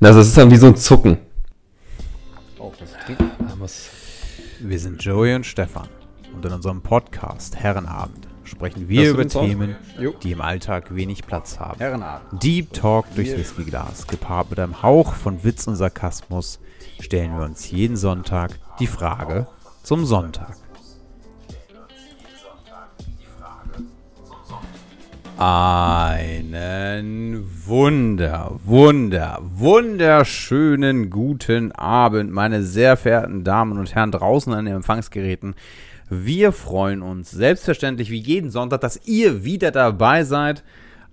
Also es ist dann wie so ein Zucken. Oh, wir sind Joey und Stefan und in unserem Podcast Herrenabend sprechen wir über Themen, die im Alltag wenig Platz haben. Herrenabend. Deep Talk durchs Whiskyglas, gepaart mit einem Hauch von Witz und Sarkasmus, stellen wir uns jeden Sonntag die Frage zum Sonntag. Einen wunder, wunder, wunderschönen guten Abend, meine sehr verehrten Damen und Herren draußen an den Empfangsgeräten. Wir freuen uns selbstverständlich wie jeden Sonntag, dass ihr wieder dabei seid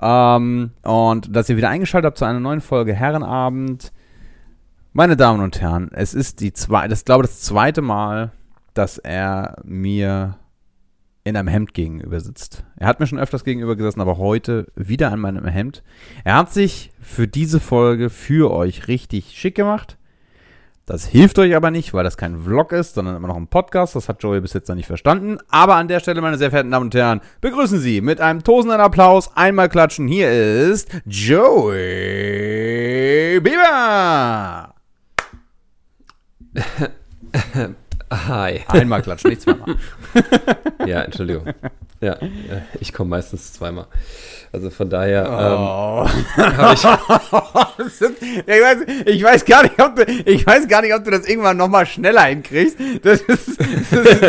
ähm, und dass ihr wieder eingeschaltet habt zu einer neuen Folge Herrenabend. Meine Damen und Herren, es ist die zwei, das glaube das zweite Mal, dass er mir in einem Hemd gegenüber sitzt. Er hat mir schon öfters gegenüber gesessen, aber heute wieder an meinem Hemd. Er hat sich für diese Folge für euch richtig schick gemacht. Das hilft euch aber nicht, weil das kein Vlog ist, sondern immer noch ein Podcast. Das hat Joey bis jetzt noch nicht verstanden. Aber an der Stelle, meine sehr verehrten Damen und Herren, begrüßen Sie mit einem tosenden Applaus. Einmal klatschen. Hier ist Joey Bieber. Hi. Einmal klatschen, nicht zweimal. ja, Entschuldigung. Ja, ich komme meistens zweimal. Also von daher oh. ähm, ich, ich, weiß, ich, weiß, gar nicht, ob du, ich weiß gar nicht, ob du das irgendwann noch mal schneller hinkriegst. Das ist, das ist,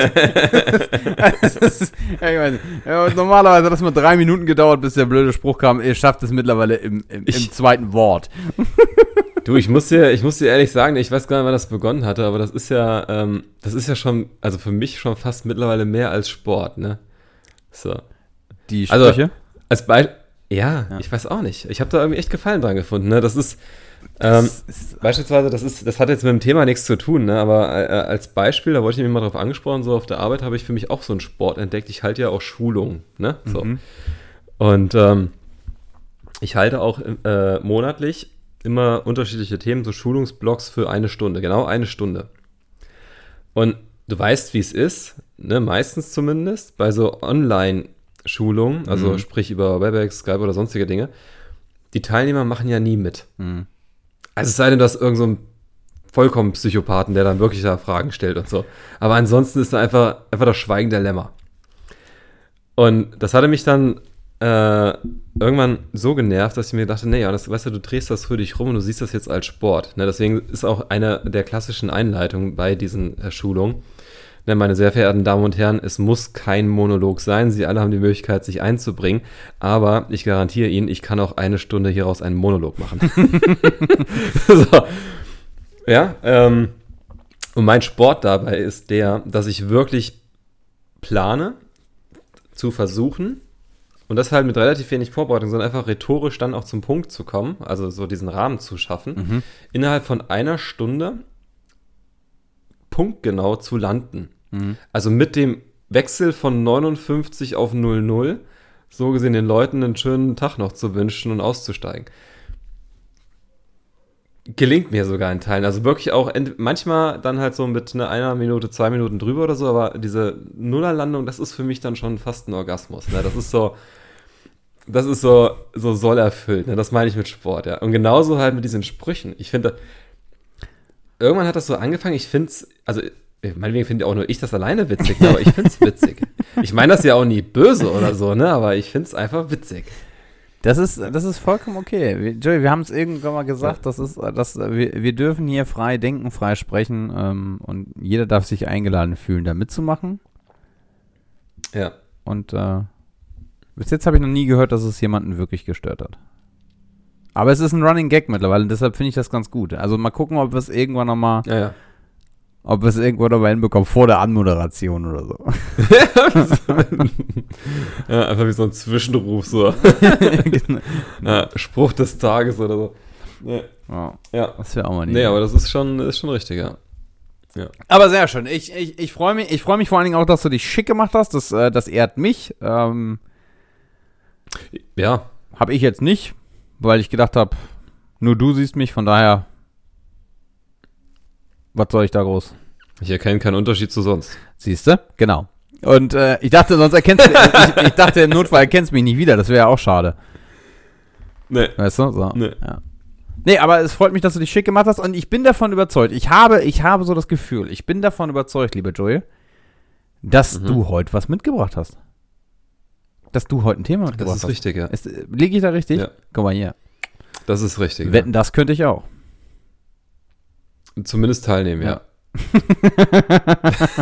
das ist ich weiß ja, normalerweise hat das mal drei Minuten gedauert, bis der blöde Spruch kam. Ihr schafft es mittlerweile im, im, im zweiten Wort. Du, ich muss dir, ich muss dir ehrlich sagen, ich weiß gar nicht, wann das begonnen hatte, aber das ist ja, ähm, das ist ja schon, also für mich schon fast mittlerweile mehr als Sport, ne? So. Die also, Sprüche? Also, als Beispiel, ja, ja, ich weiß auch nicht. Ich habe da irgendwie echt Gefallen dran gefunden, ne? Das ist, ähm, das ist beispielsweise, das ist, das hat jetzt mit dem Thema nichts zu tun, ne? Aber äh, als Beispiel, da wollte ich mich mal drauf angesprochen, so auf der Arbeit habe ich für mich auch so einen Sport entdeckt. Ich halte ja auch Schulungen, ne? So. Mhm. Und ähm, ich halte auch äh, monatlich immer unterschiedliche Themen, so Schulungsblocks für eine Stunde, genau eine Stunde. Und du weißt, wie es ist, ne, meistens zumindest, bei so Online-Schulungen, also mhm. sprich über Webex, Skype oder sonstige Dinge, die Teilnehmer machen ja nie mit. Mhm. Also es sei denn, dass irgend so ein vollkommen Psychopathen, der dann wirklich da Fragen stellt und so. Aber ansonsten ist da einfach, einfach das Schweigen der Lämmer. Und das hatte mich dann äh, irgendwann so genervt, dass ich mir dachte, nee, ja, das, weißt du, du drehst das für dich rum und du siehst das jetzt als Sport. Ne, deswegen ist auch eine der klassischen Einleitungen bei diesen äh, Schulungen. Ne, meine sehr verehrten Damen und Herren, es muss kein Monolog sein. Sie alle haben die Möglichkeit, sich einzubringen. Aber ich garantiere Ihnen, ich kann auch eine Stunde hieraus einen Monolog machen. so. Ja, ähm, und mein Sport dabei ist der, dass ich wirklich plane, zu versuchen, und das halt mit relativ wenig Vorbereitung, sondern einfach rhetorisch dann auch zum Punkt zu kommen, also so diesen Rahmen zu schaffen, mhm. innerhalb von einer Stunde punktgenau zu landen. Mhm. Also mit dem Wechsel von 59 auf 00, so gesehen den Leuten einen schönen Tag noch zu wünschen und auszusteigen. Gelingt mir sogar in Teilen. Also wirklich auch manchmal dann halt so mit einer, einer Minute, zwei Minuten drüber oder so, aber diese Nullerlandung, das ist für mich dann schon fast ein Orgasmus. Ne? Das ist so, das ist so, so soll erfüllt. Ne? Das meine ich mit Sport, ja. Und genauso halt mit diesen Sprüchen. Ich finde, irgendwann hat das so angefangen. Ich finde es, also meinetwegen finde auch nur ich das alleine witzig, ne? aber ich finde es witzig. Ich meine das ja auch nie böse oder so, ne? Aber ich finde es einfach witzig. Das ist, das ist vollkommen okay. Joey, wir haben es irgendwann mal gesagt, das ist, das, wir, wir dürfen hier frei denken, frei sprechen ähm, und jeder darf sich eingeladen fühlen, da mitzumachen. Ja. Und äh, bis jetzt habe ich noch nie gehört, dass es jemanden wirklich gestört hat. Aber es ist ein Running Gag mittlerweile, und deshalb finde ich das ganz gut. Also mal gucken, ob wir es irgendwann nochmal ja, ja ob wir es irgendwo nochmal hinbekommen, vor der Anmoderation oder so. ja, einfach wie so ein Zwischenruf, so. genau. ja, Spruch des Tages oder so. Ja. Oh, ja. Das wäre auch mal nicht. Nee, aber das ist schon, ist schon richtig, ja. ja. Aber sehr schön. Ich, ich, ich freue mich, freu mich vor allen Dingen auch, dass du dich schick gemacht hast. Das, äh, das ehrt mich. Ähm, ja. Habe ich jetzt nicht, weil ich gedacht habe, nur du siehst mich, von daher was soll ich da groß? Ich erkenne keinen Unterschied zu sonst. Siehst du? Genau. Und äh, ich dachte, sonst erkennst du, ich, ich, dachte, im Notfall erkennst du mich nicht wieder. Das wäre ja auch schade. Nee. Weißt du? So. Nee. Ja. Nee, aber es freut mich, dass du dich schick gemacht hast und ich bin davon überzeugt. Ich habe, ich habe so das Gefühl, ich bin davon überzeugt, lieber Joey, dass Mhm. du heute was mitgebracht hast. Dass du heute ein Thema mitgebracht Das ist hast. richtig, ja. Äh, liege ich da richtig? Ja. Guck mal hier. Das ist richtig. Wetten, das könnte ich auch. Ja. Zumindest teilnehmen, ja.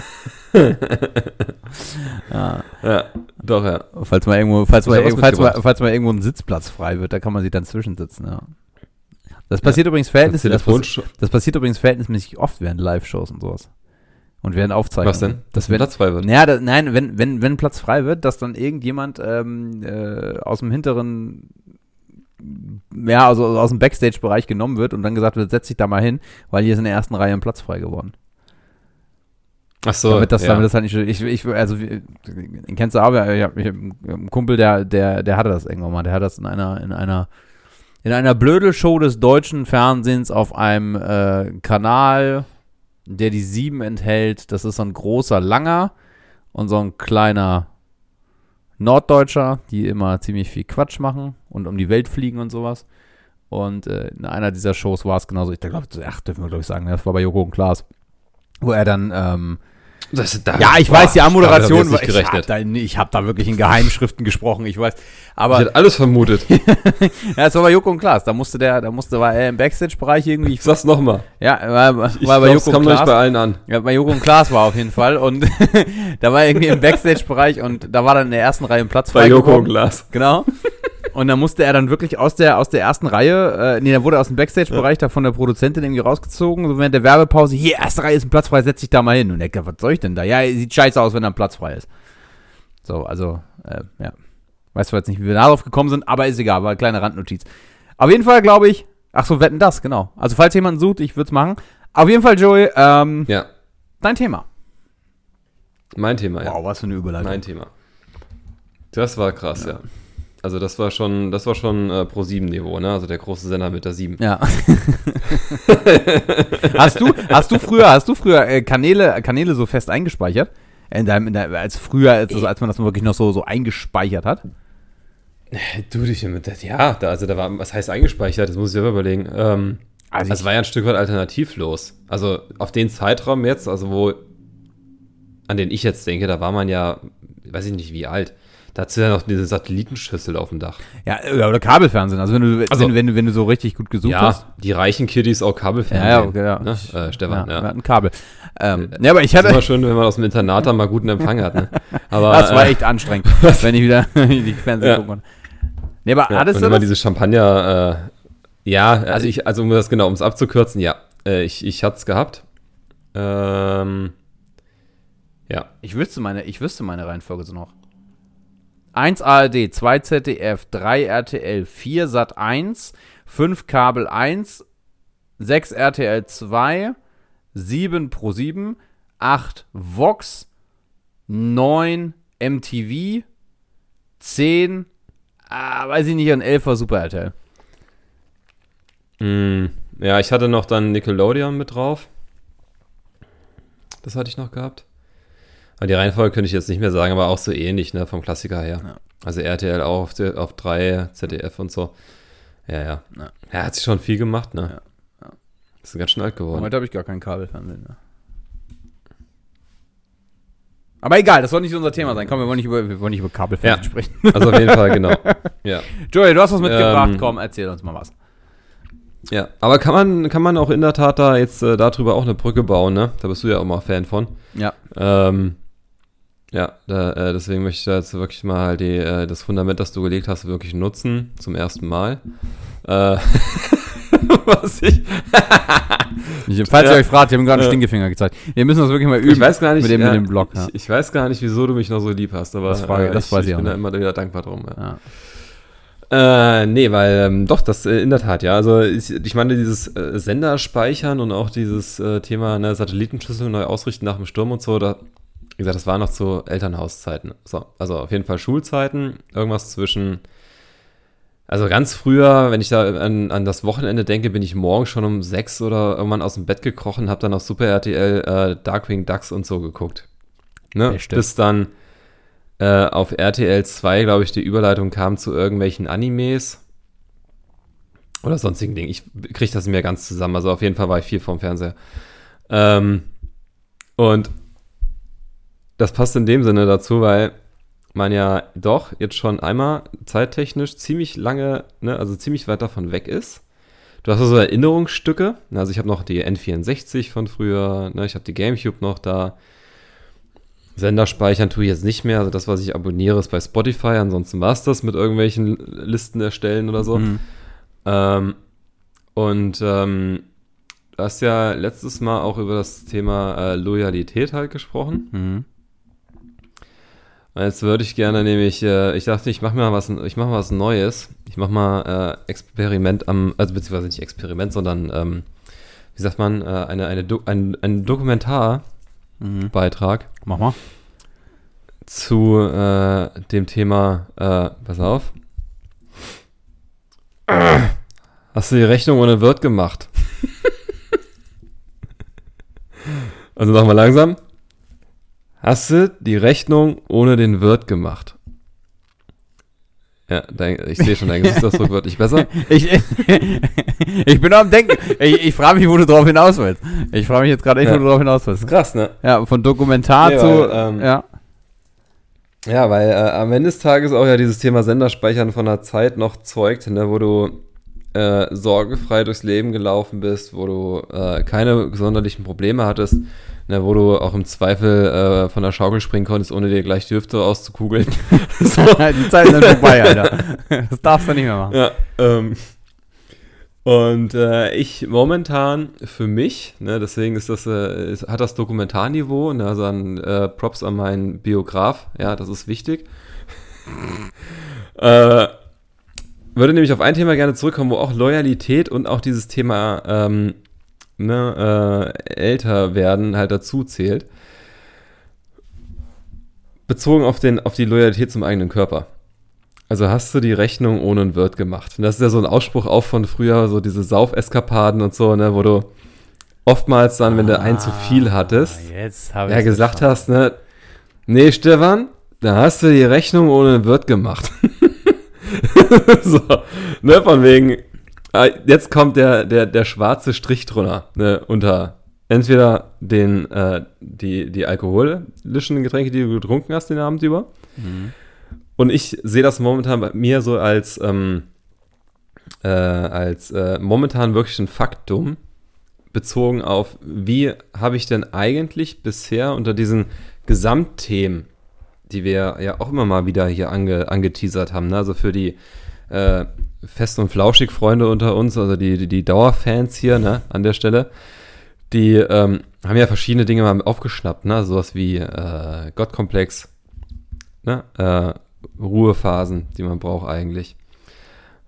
Ja. Ja, doch, ja. Falls mal irgendwo, falls mal, falls, mal, falls mal irgendwo ein Sitzplatz frei wird, da kann man sich dann zwischensitzen, ja. Das passiert übrigens Verhältnis, Das das, das passiert übrigens verhältnismäßig oft während Live-Shows und sowas. Und während Aufzeichnungen. Was denn? Das Dass wenn, Platz frei wird. ja, da, nein, wenn, wenn, wenn Platz frei wird, dass dann irgendjemand ähm, äh, aus dem hinteren, ja, also aus dem Backstage-Bereich genommen wird und dann gesagt wird, setz dich da mal hin, weil hier ist in der ersten Reihe ein Platz frei geworden. Ach so. damit, das, ja. damit das halt nicht, ich, ich, also, kennst du aber, ich habe hab einen Kumpel, der, der, der hatte das irgendwann mal, der hat das in einer, in einer, in einer Blödelshow des deutschen Fernsehens auf einem äh, Kanal, der die sieben enthält, das ist so ein großer Langer und so ein kleiner Norddeutscher, die immer ziemlich viel Quatsch machen und um die Welt fliegen und sowas. Und äh, in einer dieser Shows war es genauso, ich glaube, ach, dürfen wir glaube ich sagen, das war bei Joko und Klaas, wo er dann, ähm, Das, da, ja, ich boah, weiß, die Anmoderation ich war. Ich habe da, ich hab da wirklich in Geheimschriften gesprochen, ich weiß. Ich Aber hätte alles vermutet. ja, es war bei Joko und Klaas. Da musste der, da musste, war er im Backstage-Bereich irgendwie. Ich sag's nochmal. Ja, war, war Ich bei glaub, Joko kam und noch nicht bei Klaas. allen an. Ja, bei Joko und Klaas war auf jeden Fall. Und da war er irgendwie im Backstage-Bereich und da war dann in der ersten Reihe ein Platz Bei Joko und. Glas. Genau. Und dann musste er dann wirklich aus der, aus der ersten Reihe, äh, nee, der wurde aus dem Backstage-Bereich da von der Produzentin irgendwie rausgezogen, so während der Werbepause, hier, erste Reihe ist ein Platz frei, setz dich da mal hin. Und er was soll ich denn da? Ja, sieht scheiße aus, wenn da ein Platz frei ist. So, also, äh, ja. Weiß zwar jetzt nicht, wie wir darauf gekommen sind, aber ist egal, war eine kleine Randnotiz. Auf jeden Fall glaube ich, ach so, wetten das, genau. Also, falls jemand sucht, ich würde es machen. Auf jeden Fall, Joey, ähm, Ja, dein Thema. mein Thema, ja. Wow, was für eine Überleitung. Mein Thema. Das war krass, ja. Also das war schon, das war schon äh, Pro 7 Niveau, ne? Also der große Sender mit der 7. Ja. hast du, hast du früher, hast du früher äh, Kanäle, Kanäle so fest eingespeichert? In deinem, in deinem, als früher, als, also als man das wirklich noch so, so eingespeichert hat? Du dich mit das, ja, da, also da war, was heißt eingespeichert? Das muss ich selber überlegen. Ähm, Also das war ja ein Stück weit alternativlos. Also auf den Zeitraum jetzt, also wo, an den ich jetzt denke, da war man ja, weiß ich nicht wie alt. Da hast du ja noch diese Satellitenschüssel auf dem Dach. Ja, äh, oder Kabelfernsehen. Also wenn du, Also- wenn, wenn, du- wenn du so richtig gut gesucht ja, hast. die reichen Kiddies auch Kabelfernsehen. Ja, ja, okay, ja. Ne? Ich- Äh, Stefan, ja, ja. Wir hatten Kabel. Ähm, ja, aber ich Das ist hatte, immer schön, wenn man aus dem Internat dann mal guten Empfang hat. Ne? Aber, das war äh, echt anstrengend, wenn ich wieder die Fernsehen Ja. gucken konnte. Nee, aber Ja, hattest und du immer das? diese Champagner, äh, ja, also ich, also um das genau, um es abzukürzen, ja, äh, ich, ich hatte es gehabt. Ähm, ja, Ich wüsste meine, ich wüsste meine Reihenfolge so noch. 1 ARD, 2 ZDF, 3 RTL, 4 Sat 1, 5 Kabel 1, 6 RTL 2, 7 Pro 7, 8 Vox, 9 MTV, 10, ah, weiß ich nicht, und 11 war Super RTL. Mm, ja, ich hatte noch dann Nickelodeon mit drauf. Das hatte ich noch gehabt. Aber die Reihenfolge könnte ich jetzt nicht mehr sagen, aber auch so ähnlich, ne, vom Klassiker her. Ja. Also RTL auch auf, der- auf 3, ZDF und so. Ja, ja. Ja. Er hat sich schon viel gemacht, ne? Ja, ja. Ist ganz schön alt geworden. Heute habe ich gar kein Kabelfernsehen mehr. Aber egal, das soll nicht unser Thema sein. Komm, wir wollen nicht über, wir wollen nicht über Kabelfernsehen Ja. sprechen. Also auf jeden Fall, genau. Ja. Joey, du hast was mitgebracht. Ähm, Komm, erzähl uns mal was. Ja, aber kann man, kann man auch in der Tat da jetzt äh, darüber auch eine Brücke bauen, ne? Da bist du ja auch mal Fan von. Ja. Ähm, ja, da, äh, deswegen möchte ich da jetzt wirklich mal die, äh, das Fundament, das du gelegt hast, wirklich nutzen, zum ersten Mal. Äh, was ich, Ich, falls Ja. ihr euch fragt, wir haben gerade einen Äh. Stinkefinger gezeigt. Wir müssen das wirklich mal üben. ich weiß gar nicht, mit dem, ja, mit dem Blog. Ja. ich, ich weiß gar nicht, wieso du mich noch so lieb hast, aber Das war- das ich, weiß ich ich bin da immer wieder dankbar drum. Ja. Ja. Äh, nee, weil ähm, doch, das äh, in der Tat, ja. Also ich, ich meine, dieses äh, Sender speichern und auch dieses äh, Thema ne, Satellitenschüssel neu ausrichten nach dem Sturm und so, da, wie gesagt, das war noch zu Elternhauszeiten. So, also auf jeden Fall Schulzeiten, irgendwas zwischen. Also ganz früher, wenn ich da an, an das Wochenende denke, bin ich morgens schon um sechs oder irgendwann aus dem Bett gekrochen, habe dann auf Super RTL äh, Darkwing Ducks und so geguckt. Ne? Bis dann äh, auf RTL 2, glaube ich, die Überleitung kam zu irgendwelchen Animes. Oder sonstigen Dingen. Ich kriege das mir ganz zusammen. Also auf jeden Fall war ich viel vorm Fernseher. Ähm, und das passt in dem Sinne dazu, weil man ja doch jetzt schon einmal zeittechnisch ziemlich lange, ne, also ziemlich weit davon weg ist. Du hast also Erinnerungsstücke. Also ich habe noch die N64 von früher, ne, ich habe die GameCube noch da. Sender speichern tue ich jetzt nicht mehr. Also das, was ich abonniere, ist bei Spotify. Ansonsten war es das mit irgendwelchen Listen erstellen oder so. Mhm. Ähm, und ähm, du hast ja letztes Mal auch über das Thema äh, Loyalität halt gesprochen. Mhm. Jetzt würde ich gerne nämlich, äh, ich dachte, ich mache mal was, ich mache mal was Neues. Ich mache mal äh, Experiment am, also beziehungsweise nicht Experiment, sondern ähm, wie sagt man, äh, eine, eine Do ein, ein Dokumentarbeitrag. Mhm. Mach mal. Zu äh, dem Thema, äh, pass auf. Hast du die Rechnung ohne Wirt gemacht? also nochmal langsam. Hast du die Rechnung ohne den Wirt gemacht? Ja, dein, ich sehe schon, dein Gesichtsausdruck wird nicht besser. ich, ich bin am Denken. Ich, ich frage mich, wo du drauf hinaus willst. Ich frage mich jetzt gerade echt, ja. wo du drauf hinaus willst. Krass, ne? Ja, von Dokumentar nee, zu. Weil, ähm, ja. Ja, weil äh, am Ende des Tages auch ja dieses Thema Senderspeichern von der Zeit noch zeugt, ne, wo du äh, sorgenfrei durchs Leben gelaufen bist, wo du äh, keine sonderlichen Probleme hattest ne, wo du auch im Zweifel äh, von der Schaukel springen konntest, ohne dir gleich die Hüfte auszukugeln. so. die Zeit ist dann vorbei, Alter. Das darfst du nicht mehr machen. Ja, ähm, und äh, ich momentan für mich, ne, deswegen ist das, äh, ist, hat das Dokumentarniveau, ne, also an äh, Props an meinen Biograf, ja, das ist wichtig. äh, würde nämlich auf ein Thema gerne zurückkommen, wo auch Loyalität und auch dieses Thema ähm, ne, äh, älter werden halt dazu zählt. Bezogen auf, den, auf die Loyalität zum eigenen Körper. Also hast du die Rechnung ohne ein Wirt gemacht. Und das ist ja so ein Ausspruch auch von früher, so diese Saufeskapaden und so, ne, wo du oftmals dann, wenn du ein zu viel ah, hattest, ja gesagt hast, ne, nee, Stefan, da hast du die Rechnung ohne ein Wirt gemacht. so, ne, von wegen, Ah, jetzt kommt der, der, der schwarze Strich drunter, ne, unter entweder den, äh, die, die alkoholischen Getränke, die du getrunken hast den Abend über. Mhm. Und ich sehe das momentan bei mir so als, ähm, äh, als äh, momentan wirklich ein Faktum, bezogen auf, wie habe ich denn eigentlich bisher unter diesen Gesamtthemen, die wir ja auch immer mal wieder hier ange, angeteasert haben, ne? also für die äh, Fest und Flauschig Freunde unter uns, also die, die, die Dauerfans hier, ne, an der Stelle, die ähm, haben ja verschiedene Dinge mal aufgeschnappt, ne, sowas wie äh, Gottkomplex, ne, äh, Ruhephasen, die man braucht eigentlich.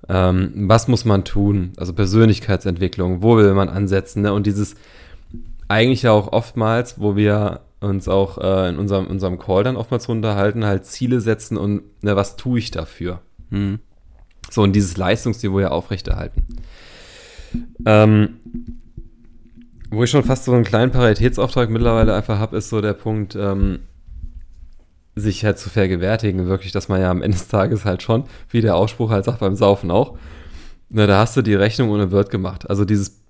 Ähm, was muss man tun? Also Persönlichkeitsentwicklung, wo will man ansetzen, ne, und dieses eigentlich ja auch oftmals, wo wir uns auch äh, in unserem, unserem Call dann oftmals unterhalten, halt Ziele setzen und ne, was tue ich dafür? Hm. So, und dieses Leistungsniveau ja aufrechterhalten. Ähm, wo ich schon fast so einen kleinen Paritätsauftrag mittlerweile einfach habe, ist so der Punkt, ähm, sich halt zu vergewärtigen, wirklich, dass man ja am Ende des Tages halt schon, wie der Ausspruch halt sagt, beim Saufen auch, na, da hast du die Rechnung ohne Wirt gemacht. Also dieses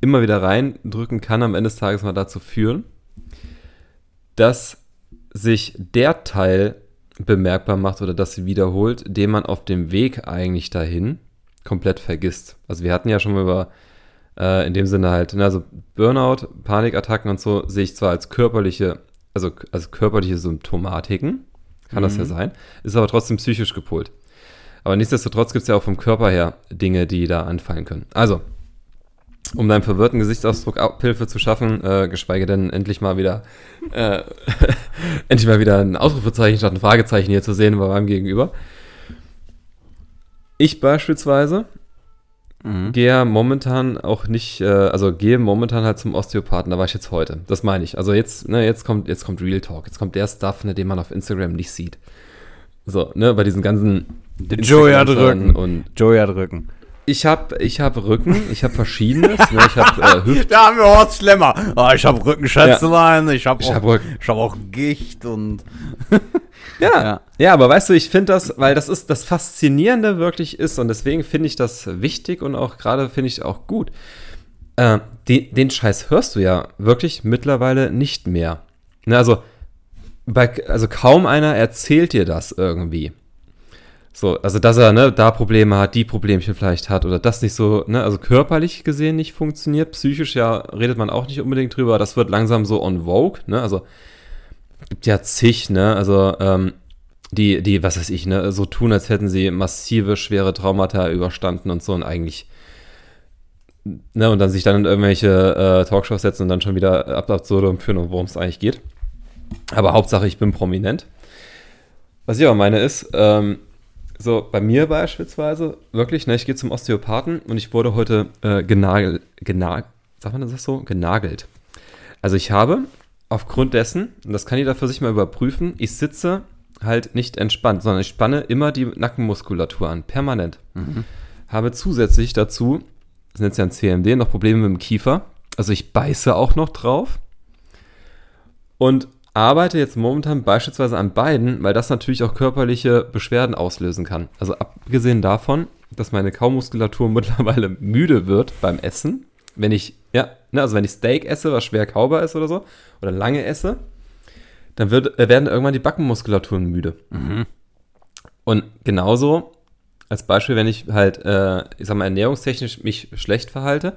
immer wieder reindrücken kann am Ende des Tages mal dazu führen, dass sich der Teil bemerkbar macht oder das wiederholt, den man auf dem Weg eigentlich dahin komplett vergisst. Also wir hatten ja schon mal über, äh, in dem Sinne halt, ne, also Burnout, Panikattacken und so sehe ich zwar als körperliche, also als körperliche Symptomatiken, kann mhm. das ja mhm. sein, ist aber trotzdem psychisch gepolt. Aber nichtsdestotrotz gibt es ja auch vom Körper her Dinge, die da anfallen können. Also, um deinem verwirrten Gesichtsausdruck Abhilfe zu schaffen, äh, geschweige denn endlich mal wieder äh, endlich mal wieder ein Ausrufezeichen statt ein Fragezeichen hier zu sehen bei meinem Gegenüber. Ich beispielsweise mhm. gehe momentan auch nicht, äh, also gehe momentan halt zum Osteopathen, da war ich jetzt heute. Das meine ich. Also jetzt, ne, jetzt kommt, jetzt kommt Real Talk, jetzt kommt der Stuff, ne, den man auf Instagram nicht sieht. So, ne, bei diesen ganzen Joey hat Rücken und Joey hat Rücken. Ich habe ich hab Rücken, ich habe verschiedenes. ne, ich habe äh, Hüft. Da haben wir Horst Schlemmer. Oh, ich habe Rückenschätzelein, ja. ich habe auch, hab hab auch Gicht und. Ja, ja, ja, aber weißt du, ich finde das, weil das ist das Faszinierende wirklich ist und deswegen finde ich das wichtig und auch gerade finde ich auch gut. Äh, den, den Scheiß hörst du ja wirklich mittlerweile nicht mehr. Ne, also, bei, also kaum einer erzählt dir das irgendwie. So, also dass er ne, da Probleme hat, die Problemchen vielleicht hat oder das nicht so, ne, also körperlich gesehen nicht funktioniert, psychisch ja redet man auch nicht unbedingt drüber, das wird langsam so on vogue, ne, also gibt ja zig, ne, also ähm, die, die, was weiß ich, ne, so tun, als hätten sie massive, schwere Traumata überstanden und so und eigentlich, ne, und dann sich dann in irgendwelche äh, Talkshows setzen und dann schon wieder ab absurdum führen, worum es eigentlich geht. Aber Hauptsache, ich bin prominent. Was ich aber meine ist, ähm, so, bei mir beispielsweise, wirklich, ne, ich gehe zum Osteopathen und ich wurde heute äh, genagelt, genagelt, sagt man das so? Genagelt. Also ich habe aufgrund dessen, und das kann jeder für sich mal überprüfen, ich sitze halt nicht entspannt, sondern ich spanne immer die Nackenmuskulatur an, permanent. Mhm. Habe zusätzlich dazu, das nennt sich ja ein CMD, noch Probleme mit dem Kiefer. Also ich beiße auch noch drauf. Und arbeite jetzt momentan beispielsweise an beiden, weil das natürlich auch körperliche Beschwerden auslösen kann. Also abgesehen davon, dass meine Kaumuskulatur mittlerweile müde wird beim Essen, wenn ich, ja, ne, also wenn ich Steak esse, was schwer kaubar ist oder so, oder lange esse, dann wird, äh, werden irgendwann die Backenmuskulaturen müde. Mhm. Und genauso als Beispiel, wenn ich halt, äh, ich sag mal, ernährungstechnisch mich schlecht verhalte,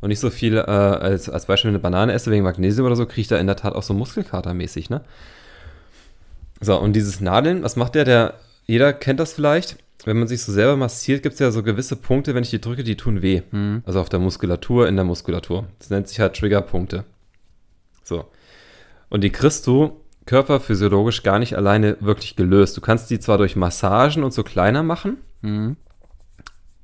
und nicht so viel äh, als, als Beispiel eine Banane esse wegen Magnesium oder so, kriege ich da in der Tat auch so Muskelkatermäßig, ne? So, und dieses Nadeln, was macht der? Der, jeder kennt das vielleicht. Wenn man sich so selber massiert, gibt es ja so gewisse Punkte, wenn ich die drücke, die tun weh. Mhm. Also auf der Muskulatur, in der Muskulatur. Das nennt sich halt Triggerpunkte. So. Und die kriegst du körperphysiologisch gar nicht alleine wirklich gelöst. Du kannst die zwar durch Massagen und so kleiner machen, mhm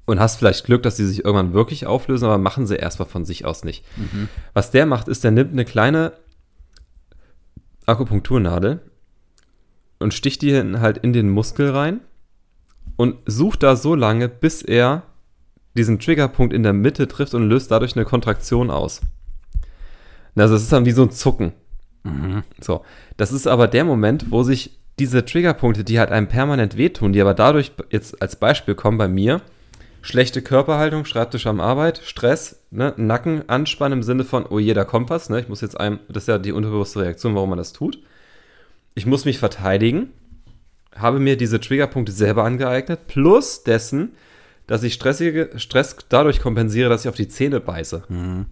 und hast vielleicht Glück, dass sie sich irgendwann wirklich auflösen, aber machen sie erstmal von sich aus nicht. Mhm. Was der macht, ist, der nimmt eine kleine Akupunkturnadel und sticht die halt in den Muskel rein und sucht da so lange, bis er diesen Triggerpunkt in der Mitte trifft und löst dadurch eine Kontraktion aus. Also es ist dann wie so ein Zucken. Mhm. So, das ist aber der Moment, wo sich diese Triggerpunkte, die halt einem permanent wehtun, die aber dadurch jetzt als Beispiel kommen bei mir, schlechte Körperhaltung, Schreibtisch am Arbeit, Stress, ne, Nacken anspannen im Sinne von, oh je, da kommt was, ne, ich muss jetzt einem, das ist ja die unterbewusste Reaktion, warum man das tut. Ich muss mich verteidigen, habe mir diese Triggerpunkte selber angeeignet, plus dessen, dass ich stressige, Stress dadurch kompensiere, dass ich auf die Zähne beiße. Mhm.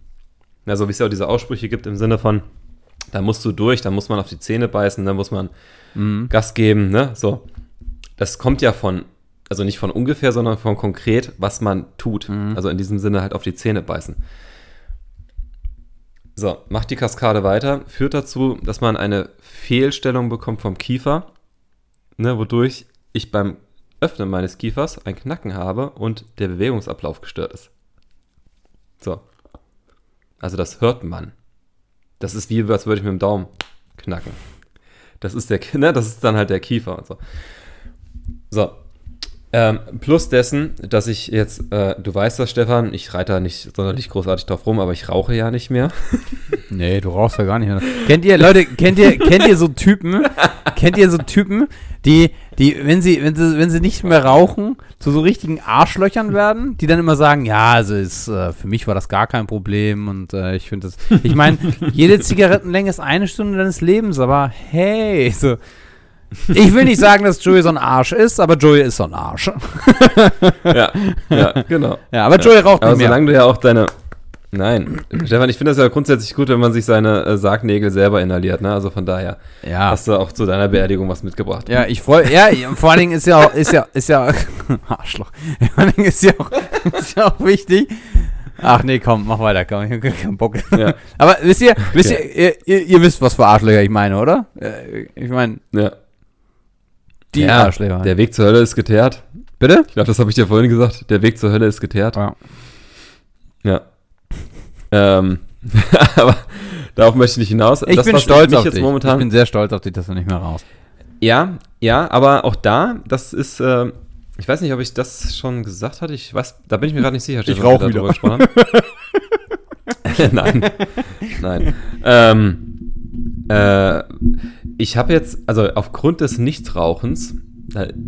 Also wie es ja auch diese Aussprüche gibt im Sinne von, da musst du durch, da muss man auf die Zähne beißen, da muss man mhm. Gas geben, ne? So. Das kommt ja von also nicht von ungefähr, sondern von konkret, was man tut. Mhm. Also in diesem Sinne halt auf die Zähne beißen. So, macht die Kaskade weiter, führt dazu, dass man eine Fehlstellung bekommt vom Kiefer, ne, wodurch ich beim Öffnen meines Kiefers ein Knacken habe und der Bewegungsablauf gestört ist. So. Also das hört man. Das ist wie, als würde ich mit dem Daumen knacken. Das ist der, ne, das ist dann halt der Kiefer und so. So, ähm, plus dessen, dass ich jetzt, äh, du weißt das, Stefan, ich reite da nicht sonderlich großartig drauf rum, aber ich rauche ja nicht mehr. Nee, du rauchst ja gar nicht mehr. Kennt ihr, Leute, kennt ihr, kennt ihr so Typen, kennt ihr so Typen, die, die, wenn sie, wenn sie, wenn sie nicht mehr rauchen, zu so richtigen Arschlöchern werden, die dann immer sagen, ja, also ist, äh, für mich war das gar kein Problem und äh, ich finde das, ich meine, jede Zigarettenlänge ist eine Stunde deines Lebens, aber hey, so, ich will nicht sagen, dass Joey so ein Arsch ist, aber Joey ist so ein Arsch. ja, ja, genau. Ja, aber Joey raucht aber nicht mehr. solange du ja auch deine. Nein, Stefan, ich finde das ja grundsätzlich gut, wenn man sich seine äh, Sargnägel selber inhaliert, ne? Also von daher ja. hast du auch zu deiner Beerdigung was mitgebracht. Ja, ich freue, ja, vor allen Dingen ist ja auch, ist ja, ist ja, Arschloch. Vor allen Dingen ist ja auch, ist ja auch wichtig, Ach nee, komm, mach weiter, komm, ich hab keinen Bock. Ja. Aber wisst ihr, wisst ihr, ihr, ihr, wisst, was für Arschlöcher ich meine, oder? Äh, ich meine. Ja. Die ja, Arschlöcher. Der Weg zur Hölle ist geteert. Bitte? Ich glaube, das habe ich dir vorhin gesagt. Der Weg zur Hölle ist geteert. Ja. Ja. Ähm, aber darauf möchte ich nicht hinaus. Ich das, bin stolz auf dich. Momentan, ich bin sehr stolz auf dich, dass du nicht mehr raus. Ja, ja, aber auch da, das ist, äh, ich weiß nicht, ob ich das schon gesagt hatte. Ich weiß, da bin ich mir gerade nicht sicher. Ich rauche wieder. Gesprochen nein, nein. Ähm, äh, ich habe jetzt, also aufgrund des Nichtrauchens,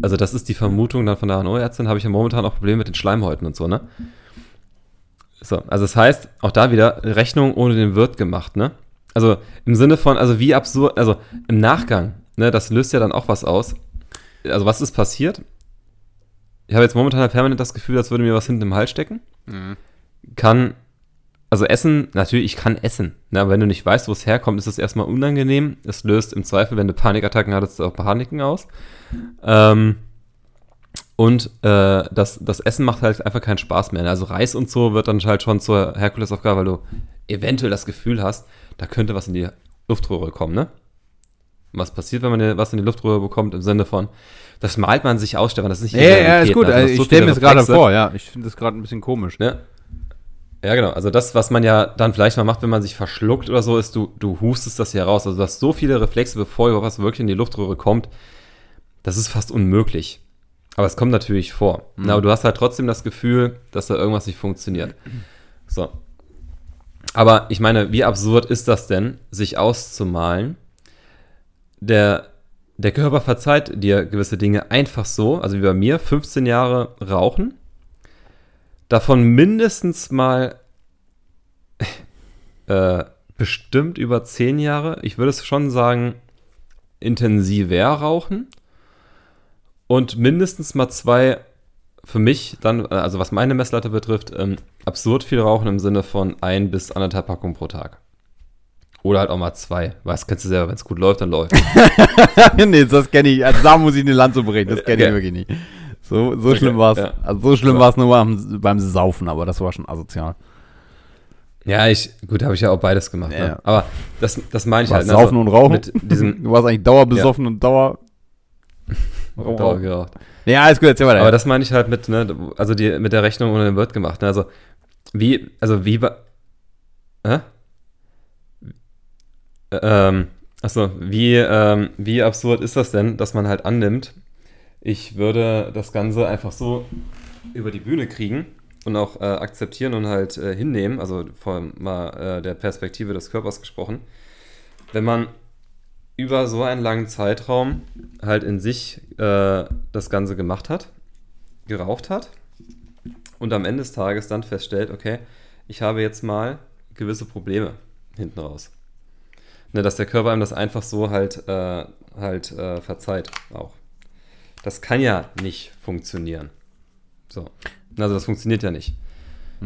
also das ist die Vermutung dann von der HNO-Ärztin, habe ich ja momentan auch Probleme mit den Schleimhäuten und so, ne? So, also das heißt, auch da wieder Rechnung ohne den Wirt gemacht, ne? Also im Sinne von, also wie absurd, also im Nachgang, ne, das löst ja dann auch was aus. Also was ist passiert? Ich habe jetzt momentan permanent das Gefühl, als würde mir was hinten im Hals stecken. Mhm. Kann, also essen, natürlich, ich kann essen. Ne, aber wenn du nicht weißt, wo es herkommt, ist es erstmal unangenehm. Es löst im Zweifel, wenn du Panikattacken hattest, auch Paniken aus. Ähm, und äh, das, das Essen macht halt einfach keinen Spaß mehr. Also Reis und so wird dann halt schon zur Herkulesaufgabe, weil du eventuell das Gefühl hast, da könnte was in die Luftröhre kommen, ne? Was passiert, wenn man was in die Luftröhre bekommt, im Sinne von, das malt man sich aus, Stefan, das ist nicht Ja, ja, ist gut, also, ich stelle mir das gerade vor, ja. Ich finde das gerade ein bisschen komisch. Ne? Ja, genau. Also das, was man ja dann vielleicht mal macht, wenn man sich verschluckt oder so, ist, du, du hustest das hier raus. Also du hast so viele Reflexe, bevor überhaupt was wirklich in die Luftröhre kommt, das ist fast unmöglich. Aber es kommt natürlich vor. Mhm. Aber du hast halt trotzdem das Gefühl, dass da irgendwas nicht funktioniert. So. Aber ich meine, wie absurd ist das denn, sich auszumalen? Der, der Körper verzeiht dir gewisse Dinge einfach so, also wie bei mir, 15 Jahre rauchen, davon mindestens mal äh, bestimmt über 10 Jahre, ich würde es schon sagen, intensiver rauchen und mindestens mal zwei für mich dann, also was meine Messlatte betrifft, ähm, absurd viel rauchen im Sinne von ein bis anderthalb Packungen pro Tag. Oder halt auch mal zwei. Weißt kennst du selber, wenn es gut läuft, dann läuft. nee, das kenne ich. Also da muss ich eine Lanze brechen. Das kenne okay. ich wirklich nicht. So, so okay, schlimm war es. Ja. Also so schlimm war es nur beim, beim Saufen, aber das war schon asozial. Ja, ich, gut, habe ich ja auch beides gemacht. Ne? Ja. Ne? Aber das, das meine ich halt. Ne? Saufen also, und Rauchen? Diesem, du warst eigentlich dauerbesoffen ja. und dauer. Dauer geraucht. Ja, alles gut, erzähl mal. Aber das meine ich halt mit, ne, also die, mit der Rechnung ohne den Word gemacht. Ne? Also, wie, also wie war. Hä? Ähm, achso, wie, ähm, wie absurd ist das denn, dass man halt annimmt, ich würde das Ganze einfach so über die Bühne kriegen und auch äh, akzeptieren und halt äh, hinnehmen, also von mal äh, der Perspektive des Körpers gesprochen, wenn man über so einen langen Zeitraum halt in sich äh, das Ganze gemacht hat, geraucht hat und am Ende des Tages dann feststellt, okay, ich habe jetzt mal gewisse Probleme hinten raus. Ne, dass der Körper einem das einfach so halt, äh, halt äh, verzeiht auch. Das kann ja nicht funktionieren. So. Also das funktioniert ja nicht.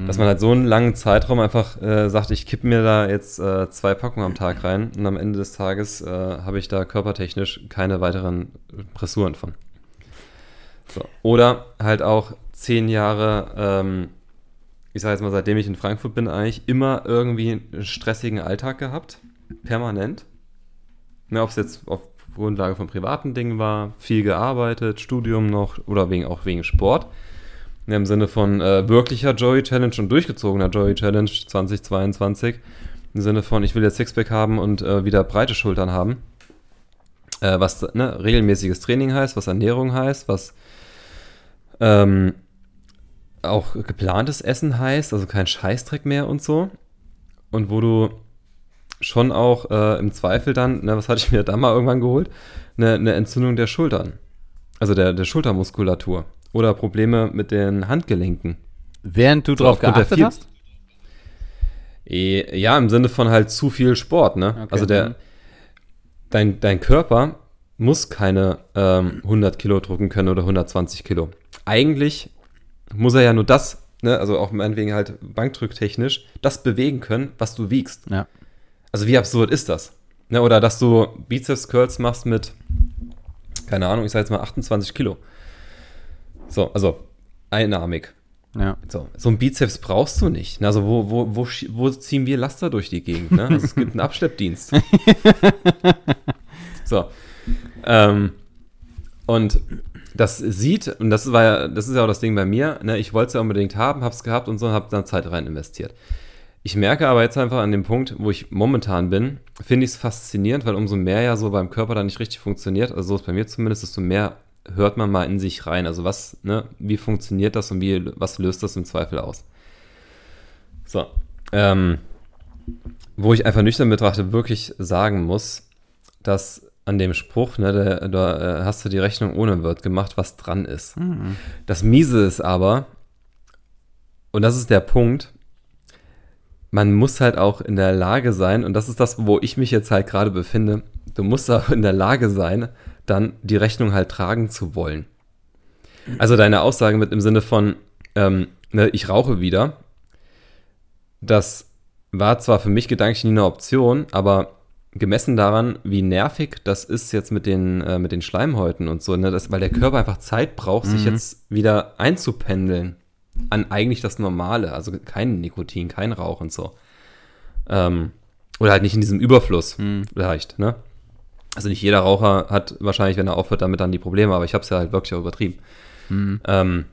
Dass man halt so einen langen Zeitraum einfach äh, sagt, ich kippe mir da jetzt äh, zwei Packungen am Tag rein und am Ende des Tages äh, habe ich da körpertechnisch keine weiteren Pressuren von. So. Oder halt auch zehn Jahre, ähm, ich sage jetzt mal, seitdem ich in Frankfurt bin, eigentlich immer irgendwie einen stressigen Alltag gehabt. Permanent. Ne, Ob es jetzt auf Grundlage von privaten Dingen war, viel gearbeitet, Studium noch oder wegen, auch wegen Sport. Im Sinne von äh, wirklicher Joey Challenge und durchgezogener Joey Challenge 2022. Im Sinne von, ich will jetzt Sixpack haben und äh, wieder breite Schultern haben. Äh, was ne, regelmäßiges Training heißt, was Ernährung heißt, was ähm, auch geplantes Essen heißt, also kein Scheißdreck mehr und so. Und wo du schon auch äh, im Zweifel dann, ne, was hatte ich mir da mal irgendwann geholt? Eine, eine Entzündung der Schultern. Also der, der Schultermuskulatur. Oder Probleme mit den Handgelenken. Während du so drauf geachtet hast? Eh, ja, im Sinne von halt zu viel Sport, ne? Okay. Also der, mhm. dein, dein Körper muss keine ähm, 100 Kilo drücken können oder 120 Kilo. Eigentlich muss er ja nur das, ne, also auch meinetwegen halt bankdrücktechnisch, das bewegen können, was du wiegst. Ja. Also wie absurd ist das? Ne, oder dass du Bizeps-Curls machst mit, keine Ahnung, ich sag jetzt mal 28 Kilo. So, also einarmig. Ja. So, so ein Bizeps brauchst du nicht. Also wo, wo, wo, wo ziehen wir Laster durch die Gegend? Ne? Also es gibt einen Abschleppdienst. so. Ähm, und das sieht, und das war ja, das ist ja auch das Ding bei mir, ne? ich wollte es ja unbedingt haben, habe es gehabt und so und habe dann Zeit rein investiert. Ich merke aber jetzt einfach an dem Punkt, wo ich momentan bin, finde ich es faszinierend, weil umso mehr ja so beim Körper dann nicht richtig funktioniert, also so ist bei mir zumindest, desto mehr hört man mal in sich rein. Also was, ne, wie funktioniert das und wie, was löst das im Zweifel aus? So. Ähm, wo ich einfach nüchtern betrachte, wirklich sagen muss, dass an dem Spruch, ne, da, hast du die Rechnung ohne Wirt gemacht, was dran ist. Mhm. Das Miese ist aber, und das ist der Punkt, man muss halt auch in der Lage sein, und das ist das, wo ich mich jetzt halt gerade befinde, du musst auch in der Lage sein, dann die Rechnung halt tragen zu wollen. Also deine Aussage mit im Sinne von, ähm, ne, ich rauche wieder, das war zwar für mich gedanklich nie eine Option, aber gemessen daran, wie nervig das ist jetzt mit den, äh, mit den Schleimhäuten und so, ne, das, weil der Körper einfach Zeit braucht, mhm. sich jetzt wieder einzupendeln an eigentlich das Normale, also kein Nikotin, kein Rauch und so. Ähm, oder halt nicht in diesem Überfluss mhm. vielleicht, ne? Also nicht jeder Raucher hat wahrscheinlich, wenn er aufhört, damit dann die Probleme, aber ich habe es ja halt wirklich auch übertrieben. Mhm. Ähm,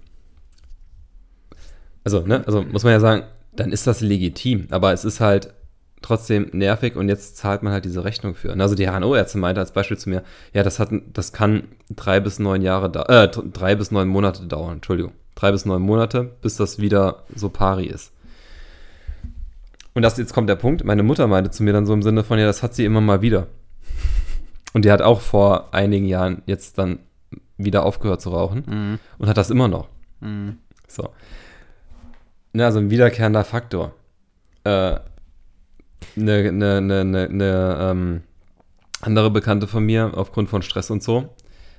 also, ne, also muss man ja sagen, dann ist das legitim, aber es ist halt trotzdem nervig und jetzt zahlt man halt diese Rechnung für. Also die HNO-Ärzte meinte als Beispiel zu mir, ja, das hat, das kann drei bis neun Jahre, äh, drei bis neun Monate dauern, Entschuldigung, drei bis neun Monate, bis das wieder so pari ist. Und das, jetzt kommt der Punkt, meine Mutter meinte zu mir dann so im Sinne von, ja, das hat sie immer mal wieder. Und die hat auch vor einigen Jahren jetzt dann wieder aufgehört zu rauchen mhm. und hat das immer noch. Mhm. So. Ne, also ein wiederkehrender Faktor. Äh, eine, eine, eine, eine ähm, andere Bekannte von mir, aufgrund von Stress und so,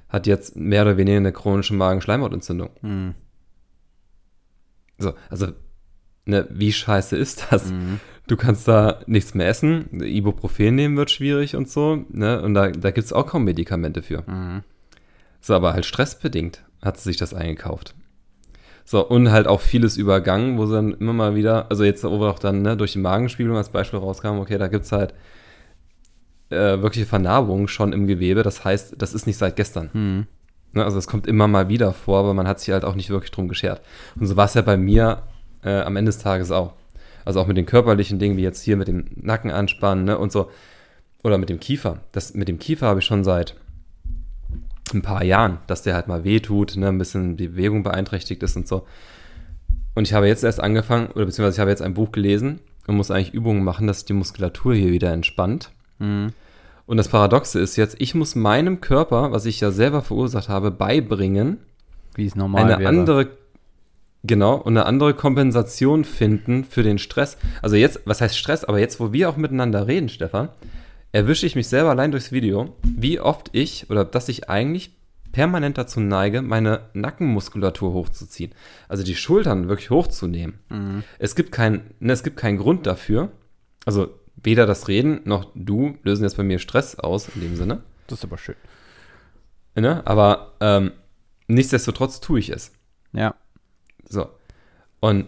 hat jetzt mehr oder weniger eine chronische Magenschleimhautentzündung. Mhm. So, also, ne, wie scheiße ist das? Mhm. Du kannst da nichts mehr essen, Ibuprofen nehmen wird schwierig und so, ne? Und da, da gibt es auch kaum Medikamente für. Mhm. So, aber halt stressbedingt hat sie sich das eingekauft. So, und halt auch vieles übergangen, wo sie dann immer mal wieder, also jetzt wo wir auch dann ne, durch die Magenspiegelung als Beispiel rauskamen, okay, da gibt es halt äh, wirkliche Vernarbungen schon im Gewebe. Das heißt, das ist nicht seit gestern. Hm. Ne, also es kommt immer mal wieder vor, aber man hat sich halt auch nicht wirklich drum geschert. Und so war es ja bei mir äh, am Ende des Tages auch. Also auch mit den körperlichen Dingen, wie jetzt hier mit dem Nacken anspannen ne, und so. Oder mit dem Kiefer. Das, mit dem Kiefer habe ich schon seit ein paar Jahren, dass der halt mal wehtut, ne, ein bisschen die Bewegung beeinträchtigt ist und so. Und ich habe jetzt erst angefangen, oder beziehungsweise ich habe jetzt ein Buch gelesen und muss eigentlich Übungen machen, dass die Muskulatur hier wieder entspannt. Mhm. Und das Paradoxe ist jetzt, ich muss meinem Körper, was ich ja selber verursacht habe, beibringen, wie es normal eine wäre. andere Genau, und eine andere Kompensation finden für den Stress. Also jetzt, was heißt Stress? Aber jetzt, wo wir auch miteinander reden, Stefan, erwische ich mich selber allein durchs Video, wie oft ich oder dass ich eigentlich permanent dazu neige, meine Nackenmuskulatur hochzuziehen. Also die Schultern wirklich hochzunehmen. Mhm. Es, gibt kein, ne, es gibt keinen Grund dafür. Also weder das Reden noch du lösen jetzt bei mir Stress aus in dem Sinne. Das ist aber schön. Ne? Aber ähm, nichtsdestotrotz tue ich es. Ja. So. Und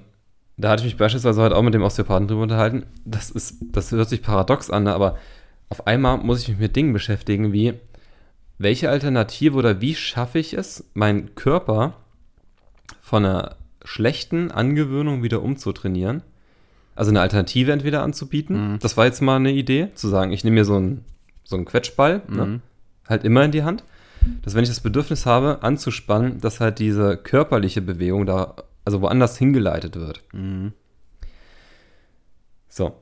da hatte ich mich beispielsweise heute auch mit dem Osteopathen drüber unterhalten. Das ist, das hört sich paradox an, ne? aber auf einmal muss ich mich mit Dingen beschäftigen wie, welche Alternative oder wie schaffe ich es, meinen Körper von einer schlechten Angewöhnung wieder umzutrainieren? Also eine Alternative entweder anzubieten. Mhm. Das war jetzt mal eine Idee, zu sagen, ich nehme mir so einen, so einen Quetschball, ne, mhm. ne, halt immer in die Hand, dass wenn ich das Bedürfnis habe, anzuspannen, dass halt diese körperliche Bewegung da, also woanders hingeleitet wird. Mhm. So.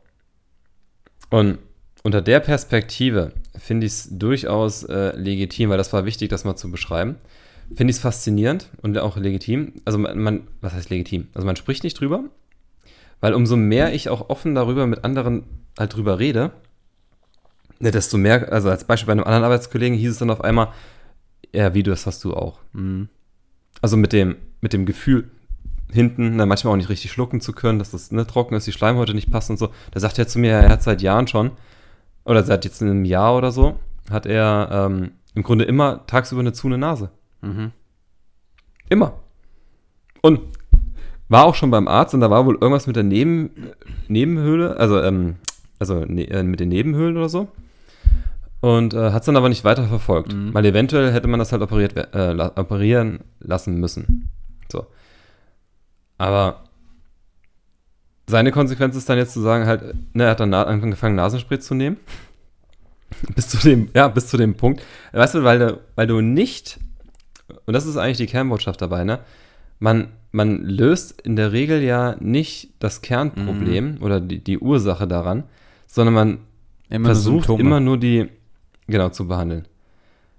Und unter der Perspektive finde ich es durchaus äh, legitim, weil das war wichtig, das mal zu beschreiben. Finde ich es faszinierend und auch legitim. Also man, man, was heißt legitim? Also man spricht nicht drüber, weil umso mehr ich auch offen darüber mit anderen halt drüber rede, ne, desto mehr, also als Beispiel bei einem anderen Arbeitskollegen hieß es dann auf einmal, ja, wie du das hast du auch. Mhm. Also mit dem, mit dem Gefühl, hinten, ne, manchmal auch nicht richtig schlucken zu können, dass das ne, trocken ist, die Schleimhäute nicht passen und so. Da sagt er zu mir, er hat seit Jahren schon, oder seit jetzt einem Jahr oder so, hat er ähm, im Grunde immer tagsüber eine zu eine Nase. Mhm. Immer. Und war auch schon beim Arzt und da war wohl irgendwas mit der Neben, Nebenhöhle, also, ähm, also ne, äh, mit den Nebenhöhlen oder so. Und äh, hat es dann aber nicht weiter verfolgt, mhm. weil eventuell hätte man das halt operiert, äh, operieren lassen müssen. So. Aber seine Konsequenz ist dann jetzt zu sagen, halt, ne, er hat dann angefangen, Nasenspray zu nehmen. bis zu dem, ja, bis zu dem Punkt. Weißt du, weil du, weil du nicht, und das ist eigentlich die Kernbotschaft dabei, ne? Man, man löst in der Regel ja nicht das Kernproblem mhm. oder die, die Ursache daran, sondern man immer versucht immer nur die, genau, zu behandeln.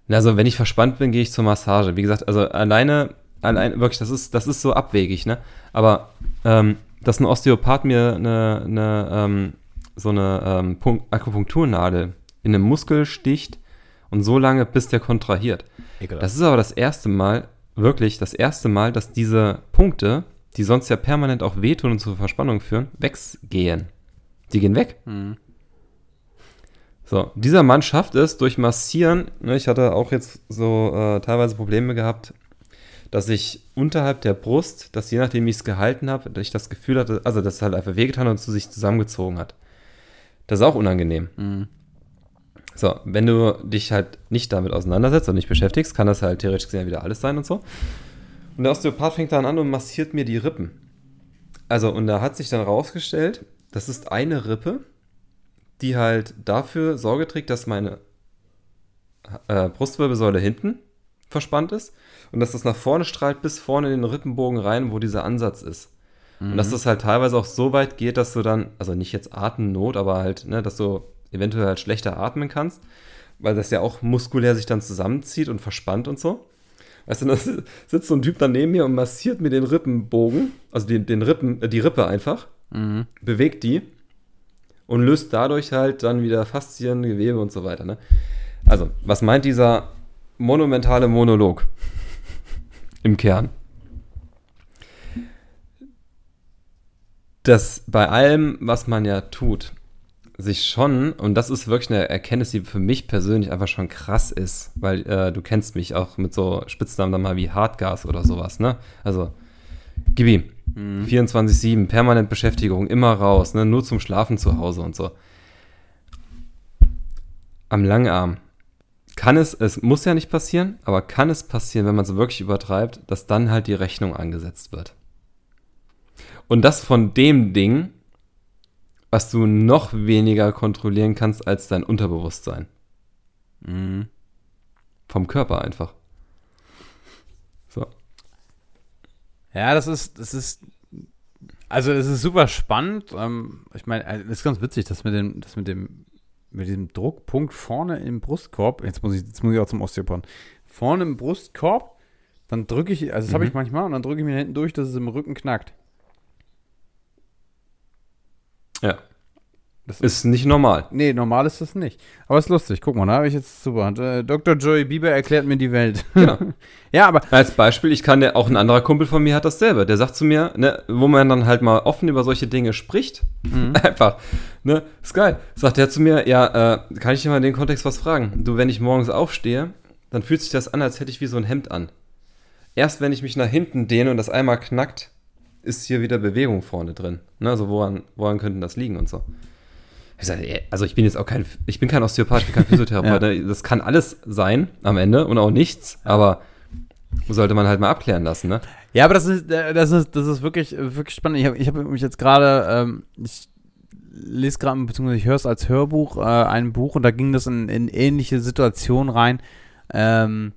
Also, wenn ich verspannt bin, gehe ich zur Massage. Wie gesagt, also alleine, allein, wirklich, das ist, das ist so abwegig, ne? Aber ähm, dass ein Osteopath mir eine, eine ähm, so eine ähm, Akupunkturnadel in einem Muskel sticht und so lange, bis der kontrahiert. Ekelhaft. Das ist aber das erste Mal, wirklich das erste Mal, dass diese Punkte, die sonst ja permanent auch wehtun und zur Verspannung führen, weggehen. Die gehen weg. Mhm. So, dieser Mann schafft es durch Massieren. Ne, ich hatte auch jetzt so äh, teilweise Probleme gehabt, dass ich unterhalb der Brust, dass je nachdem, wie ich es gehalten habe, dass ich das Gefühl hatte, also dass es halt einfach wehgetan und zu sich zusammengezogen hat. Das ist auch unangenehm. Mhm. So, wenn du dich halt nicht damit auseinandersetzt und nicht beschäftigst, kann das halt theoretisch gesehen wieder alles sein und so. Und der Osteopath fängt dann an und massiert mir die Rippen. Also, und da hat sich dann rausgestellt, das ist eine Rippe, die halt dafür Sorge trägt, dass meine äh, Brustwirbelsäule hinten verspannt ist und dass das nach vorne strahlt bis vorne in den Rippenbogen rein, wo dieser Ansatz ist. Mhm. Und dass mhm. das halt teilweise auch so weit geht, dass du dann, also nicht jetzt Atemnot, aber halt, ne, dass du eventuell halt schlechter atmen kannst, weil das ja auch muskulär sich dann zusammenzieht und verspannt und so. Weißt du, da sitzt so ein Typ dann neben mir und massiert mir den Rippenbogen, also den, den Rippen, äh, die Rippe einfach, mhm. bewegt die und löst dadurch halt dann wieder Faszien, Gewebe und so weiter. Ne? Also, was meint dieser monumentale Monolog im Kern? Dass bei allem, was man ja tut, sich schon, und das ist wirklich eine Erkenntnis, die für mich persönlich einfach schon krass ist, weil äh, du kennst mich auch mit so Spitznamen dann mal wie Hardgas oder sowas, ne? Also, gib ihm. Mhm. 24-7, permanent Beschäftigung, immer raus, ne? nur zum Schlafen zu Hause und so. Am Langarm kann es, es muss ja nicht passieren, aber kann es passieren, wenn man es wirklich übertreibt, dass dann halt die Rechnung angesetzt wird. Und das von dem Ding, was du noch weniger kontrollieren kannst als dein Unterbewusstsein. Mhm. Vom Körper einfach. So. Ja, das ist, das ist, also es ist super spannend. Ähm, ich meine, es ist ganz witzig, dass mit dem, das mit dem, mit diesem Druckpunkt vorne im Brustkorb, jetzt muss ich, jetzt muss ich auch zum Osteopathen, vorne im Brustkorb, dann drücke ich, also das mhm. habe ich manchmal, und dann drücke ich mir hinten durch, dass es im Rücken knackt. Ja. Das ist nicht normal. Nee, normal ist das nicht. Aber ist lustig. Guck mal, da habe ich jetzt super. Äh, Dr. Joey Bieber erklärt mir die Welt. Genau. ja, aber. Als Beispiel, ich kann ja auch ein anderer Kumpel von mir hat dasselbe. Der sagt zu mir, ne, wo man dann halt mal offen über solche Dinge spricht. Mhm. Einfach. Ne, ist geil. Sagt er zu mir, ja, äh, kann ich dir mal in den Kontext was fragen? Du, wenn ich morgens aufstehe, dann fühlt sich das an, als hätte ich wie so ein Hemd an. Erst wenn ich mich nach hinten dehne und das einmal knackt, ist hier wieder Bewegung vorne drin. Ne, also woran, woran könnte das liegen und so. Also ich bin jetzt auch kein, ich bin kein Osteopath, ich bin kein Physiotherapeut. ja. Das kann alles sein am Ende und auch nichts, aber sollte man halt mal abklären lassen, ne? Ja, aber das ist, das ist, das ist wirklich, wirklich spannend. Ich habe ich hab mich jetzt gerade, ähm, ich lese gerade, beziehungsweise ich höre es als Hörbuch, äh, ein Buch und da ging das in, in ähnliche Situationen rein. Ähm,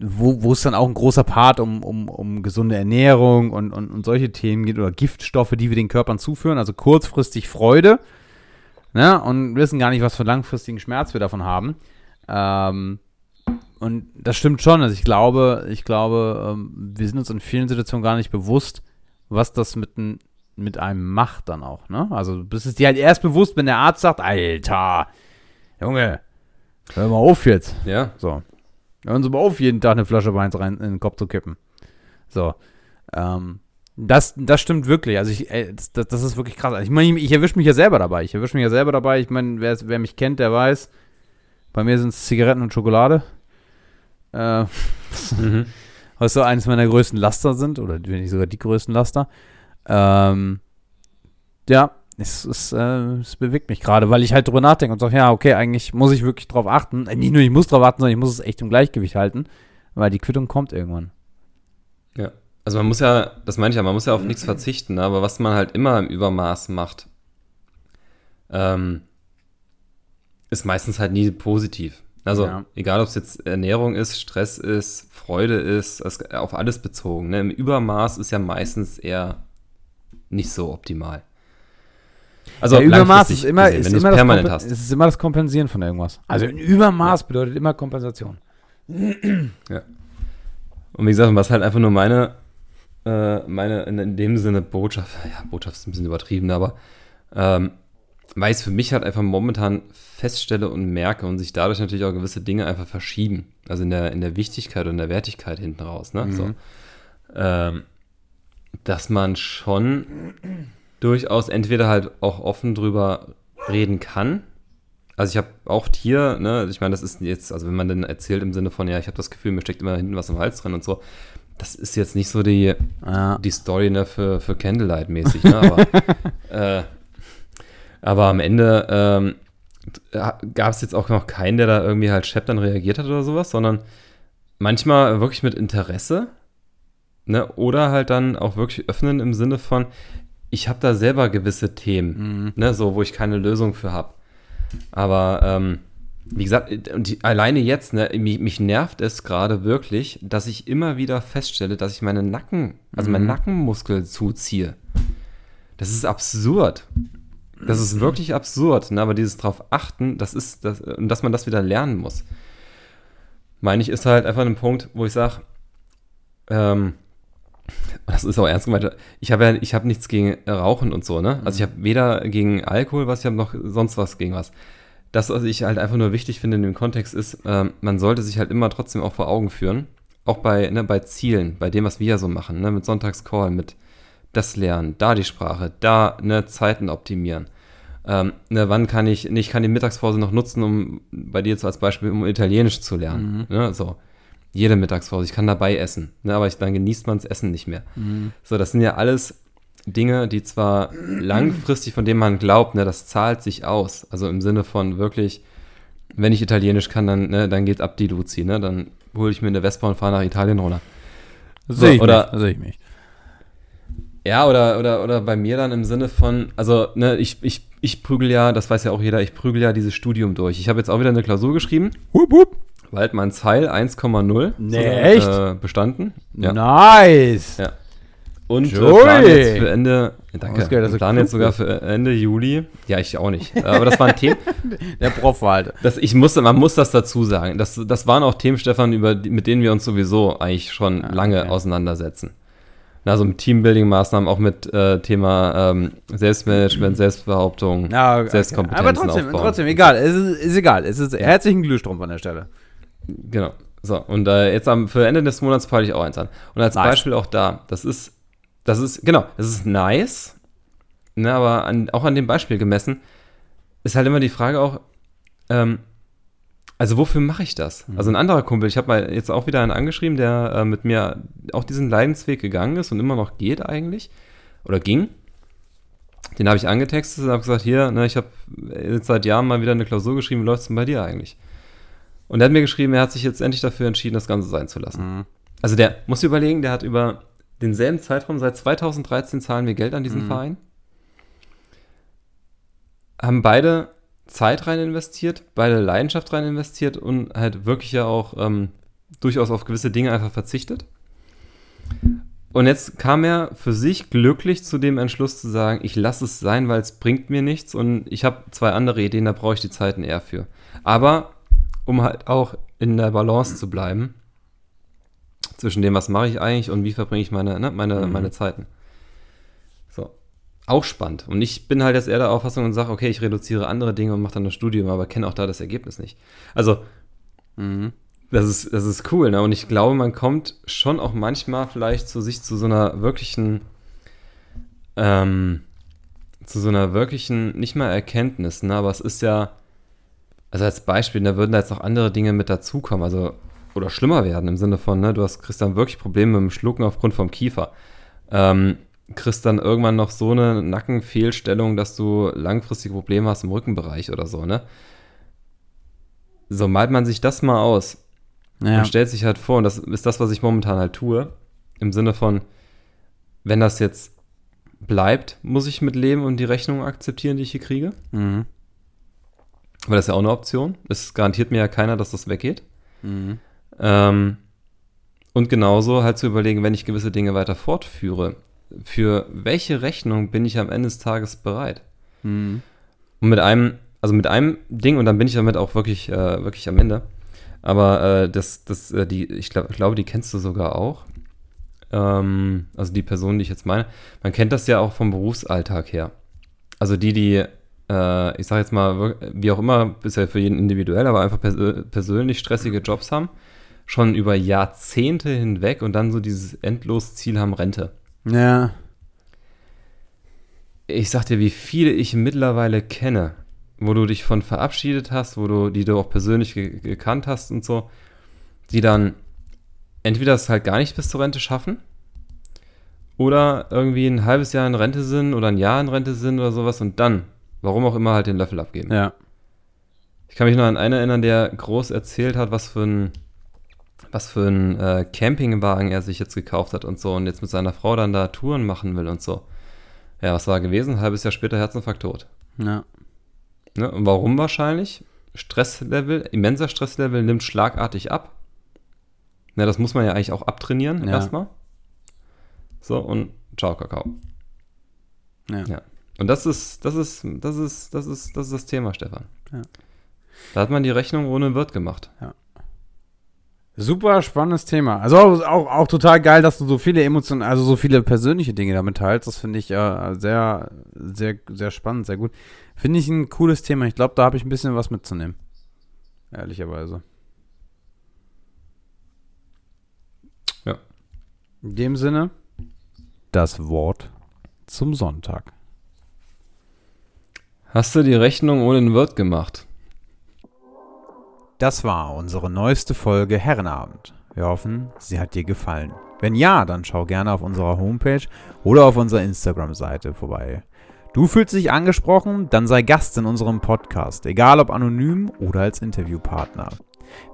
wo, wo es dann auch ein großer Part um, um, um gesunde Ernährung und, und, und solche Themen geht oder Giftstoffe, die wir den Körpern zuführen, also kurzfristig Freude ne, und wissen gar nicht, was für langfristigen Schmerz wir davon haben. Ähm, und das stimmt schon. Also ich glaube, ich glaube, ähm, wir sind uns in vielen Situationen gar nicht bewusst, was das mit, ein, mit einem macht dann auch. Ne? Also das ist dir halt erst bewusst, wenn der Arzt sagt, Alter, Junge, hör mal auf jetzt. Ja. So. Hören Sie mal auf, jeden Tag eine Flasche Wein rein in den Kopf zu kippen. So. Ähm, das, das stimmt wirklich. Also ich, äh, das, das ist wirklich krass. Ich meine, ich erwische mich ja selber dabei. Ich erwische mich ja selber dabei. Ich meine, wer, wer mich kennt, der weiß, bei mir sind es Zigaretten und Schokolade. Äh, mhm. Was so eines meiner größten Laster sind, oder wenn nicht sogar die größten Laster. Ähm, ja, es, es, äh, es bewegt mich gerade, weil ich halt drüber nachdenke und sage, ja, okay, eigentlich muss ich wirklich drauf achten. Äh, nicht nur ich muss drauf achten, sondern ich muss es echt im Gleichgewicht halten, weil die Quittung kommt irgendwann. Ja. Also man muss ja, das meine ich ja, man muss ja auf nichts verzichten, aber was man halt immer im Übermaß macht, ähm, ist meistens halt nie positiv. Also ja. egal, ob es jetzt Ernährung ist, Stress ist, Freude ist, auf alles bezogen. Ne? Im Übermaß ist ja meistens eher nicht so optimal. Also ja, Übermaß ist immer, gesehen, ist, immer permanent hast. ist immer das Kompensieren von irgendwas. Also ein Übermaß bedeutet immer Kompensation. ja. Und wie gesagt, was halt einfach nur meine, äh, meine in, dem Sinne Botschaft, ja, Botschaft ist ein bisschen übertrieben, aber ähm, weil ich es für mich halt einfach momentan feststelle und merke und sich dadurch natürlich auch gewisse Dinge einfach verschieben. Also in der, in der Wichtigkeit und der Wertigkeit hinten raus. Ne? Mhm. So. Ähm, dass man schon durchaus entweder halt auch offen drüber reden kann. Also ich habe auch hier, ne, ich meine, das ist jetzt, also wenn man dann erzählt im Sinne von, ja, ich habe das Gefühl, mir steckt immer hinten was im Hals drin und so, das ist jetzt nicht so die, ja. die Story ne, für, für Candlelight-mäßig, ne, aber, äh, aber am Ende ähm, gab es jetzt auch noch keinen, der da irgendwie halt Shep dann reagiert hat oder sowas, sondern manchmal wirklich mit Interesse, ne, oder halt dann auch wirklich öffnen im Sinne von, ich habe da selber gewisse Themen, mhm. ne, so, wo ich keine Lösung für habe. Aber ähm, wie gesagt, die, alleine jetzt, ne, mich, mich nervt es gerade wirklich, dass ich immer wieder feststelle, dass ich meine Nacken, also mhm. meinen Nackenmuskel zuziehe. Das ist absurd. Das ist wirklich absurd, ne? aber dieses drauf achten, das ist, das, und dass man das wieder lernen muss. Meine ich, ist halt einfach ein Punkt, wo ich sage, ähm, das ist auch ernst gemeint. Ich habe ja, ich habe nichts gegen Rauchen und so, ne? Also ich habe weder gegen Alkohol was, ich habe noch sonst was gegen was. Das, was ich halt einfach nur wichtig finde in dem Kontext ist, ähm, man sollte sich halt immer trotzdem auch vor Augen führen, auch bei, ne, bei Zielen, bei dem, was wir ja so machen, ne, mit Sonntagscall, mit das Lernen, da die Sprache, da ne, Zeiten optimieren. Ähm, ne, wann kann ich, ne, ich kann die Mittagspause noch nutzen, um bei dir jetzt als Beispiel, um Italienisch zu lernen. Mhm. Ne, so jede Mittagspause. Ich kann dabei essen, ne, aber ich, dann genießt man das Essen nicht mehr. Mhm. So, das sind ja alles Dinge, die zwar langfristig, von denen man glaubt, ne, das zahlt sich aus. Also im Sinne von wirklich, wenn ich Italienisch kann, dann, ne, dann geht's ab die Luzi, ne? Dann hole ich mir eine Vespa und fahre nach Italien runter. So, sehe ich, oder, mich. seh ich mich. Ja, oder, oder, oder bei mir dann im Sinne von, also, ne, ich, ich, ich prügel ja, das weiß ja auch jeder, ich prügel ja dieses Studium durch. Ich habe jetzt auch wieder eine Klausur geschrieben. Hup, hup. Waldmanns Heil 1,0 nee, echt? Äh, bestanden. Ja. Nice. Ja. Und äh, plan jetzt für Ende, danke, wir planen jetzt sogar für Ende Juli. Ja, ich auch nicht. Aber das waren Themen. Der Prof war halt. Das, ich musste, man muss das dazu sagen. Das, das waren auch Themen, Stefan, über, mit denen wir uns sowieso eigentlich schon ja, lange okay. auseinandersetzen. Also mit Teambuilding-Maßnahmen, auch mit äh, Thema ähm, Selbstmanagement, Selbstbehauptung, ja, okay. Selbstkompetenzen Aber trotzdem, trotzdem, egal. Es ist, ist egal. Es ist herzlichen Glühstrumpf an der Stelle. Genau. So, und äh, jetzt am, für Ende des Monats peile ich auch eins an. Und als nice. Beispiel auch da, das ist, das ist, genau, das ist nice, ne, aber an, auch an dem Beispiel gemessen, ist halt immer die Frage auch, ähm, also wofür mache ich das? Mhm. Also ein anderer Kumpel, ich habe mal jetzt auch wieder einen angeschrieben, der äh, mit mir auch diesen Leidensweg gegangen ist und immer noch geht eigentlich, oder ging. Den habe ich angetextet und habe gesagt, hier, ne, ich habe jetzt seit Jahren mal wieder eine Klausur geschrieben, wie läuft es denn bei dir eigentlich? Und er hat mir geschrieben, er hat sich jetzt endlich dafür entschieden, das Ganze sein zu lassen. Mhm. Also der, muss überlegen, der hat über denselben Zeitraum, seit 2013 zahlen wir Geld an diesen mhm. Verein. Haben beide Zeit rein investiert, beide Leidenschaft rein investiert und halt wirklich ja auch ähm, durchaus auf gewisse Dinge einfach verzichtet. Und jetzt kam er für sich glücklich zu dem Entschluss zu sagen, ich lasse es sein, weil es bringt mir nichts und ich habe zwei andere Ideen, da brauche ich die Zeiten eher für. Aber um halt auch in der Balance zu bleiben zwischen dem, was mache ich eigentlich und wie verbringe ich meine, ne, meine, mhm. meine Zeiten. So. Auch spannend. Und ich bin halt jetzt eher der Auffassung und sage, okay, ich reduziere andere Dinge und mache dann das Studium, aber kenne auch da das Ergebnis nicht. Also, mhm. das, ist, das ist cool, ne? Und ich glaube, man kommt schon auch manchmal vielleicht zu sich zu so einer wirklichen, ähm, zu so einer wirklichen, nicht mal Erkenntnis, ne? Aber es ist ja, also als Beispiel, da würden da jetzt noch andere Dinge mit dazukommen, also oder schlimmer werden im Sinne von, ne, du hast kriegst dann wirklich Probleme mit dem Schlucken aufgrund vom Kiefer. Ähm, kriegst dann irgendwann noch so eine Nackenfehlstellung, dass du langfristige Probleme hast im Rückenbereich oder so, ne? So malt man sich das mal aus ja. und stellt sich halt vor, und das ist das, was ich momentan halt tue, im Sinne von, wenn das jetzt bleibt, muss ich mit leben und die Rechnung akzeptieren, die ich hier kriege. Mhm. Weil das ist ja auch eine Option. Es garantiert mir ja keiner, dass das weggeht. Mhm. Ähm, und genauso halt zu überlegen, wenn ich gewisse Dinge weiter fortführe, für welche Rechnung bin ich am Ende des Tages bereit? Mhm. Und mit einem, also mit einem Ding, und dann bin ich damit auch wirklich, äh, wirklich am Ende. Aber äh, das, das, äh, die, ich, glaub, ich glaube, die kennst du sogar auch. Ähm, also die Person, die ich jetzt meine. Man kennt das ja auch vom Berufsalltag her. Also die, die, äh, ich sage jetzt mal, wie auch immer, bisher für jeden individuell, aber einfach pers persönlich stressige Jobs haben, schon über Jahrzehnte hinweg und dann so dieses endlos Ziel haben, Rente. Ja. Ich sag dir, wie viele ich mittlerweile kenne, wo du dich von verabschiedet hast, wo du, die du auch persönlich ge gekannt hast und so, die dann entweder es halt gar nicht bis zur Rente schaffen oder irgendwie ein halbes Jahr in Rente sind oder ein Jahr in Rente sind oder sowas und dann, warum auch immer, halt den Löffel abgeben. Ja. Ich kann mich noch an einen erinnern, der groß erzählt hat, was für ein, was für ein äh, Campingwagen er sich jetzt gekauft hat und so und jetzt mit seiner Frau dann da Touren machen will und so. Ja, was war gewesen? Ein halbes Jahr später Herzinfarkt tot. Ja. Ne? Und warum wahrscheinlich? Stresslevel, immenser Stresslevel nimmt schlagartig ab. Ne, das muss man ja eigentlich auch abtrainieren Ja. erstmal. So, und ciao, Kakao. Ja. Ja. Und das ist, das ist, das ist, das ist, das ist das Thema, Stefan. Ja. Da hat man die Rechnung ohne Wirt gemacht. Super spannendes Thema. Also auch, auch, auch total geil, dass du so viele Emotionen, also so viele persönliche Dinge damit teilst. Das finde ich äh, sehr, sehr, sehr spannend, sehr gut. Finde ich ein cooles Thema. Ich glaube, da habe ich ein bisschen was mitzunehmen. Ehrlicherweise. Ja. In dem Sinne, das Wort zum Sonntag. Hast du die Rechnung ohne den Wirt gemacht? Das war unsere neueste Folge Herrenabend. Wir hoffen, sie hat dir gefallen. Wenn ja, dann schau gerne auf unserer Homepage oder auf unserer Instagram-Seite vorbei. Du fühlst dich angesprochen, dann sei Gast in unserem Podcast, egal ob anonym oder als Interviewpartner.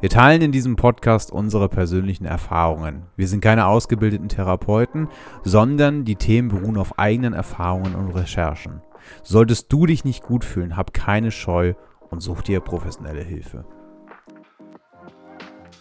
Wir teilen in diesem Podcast unsere persönlichen Erfahrungen. Wir sind keine ausgebildeten Therapeuten, sondern die Themen beruhen auf eigenen Erfahrungen und Recherchen. Solltest du dich nicht gut fühlen, hab keine Scheu und such dir professionelle Hilfe.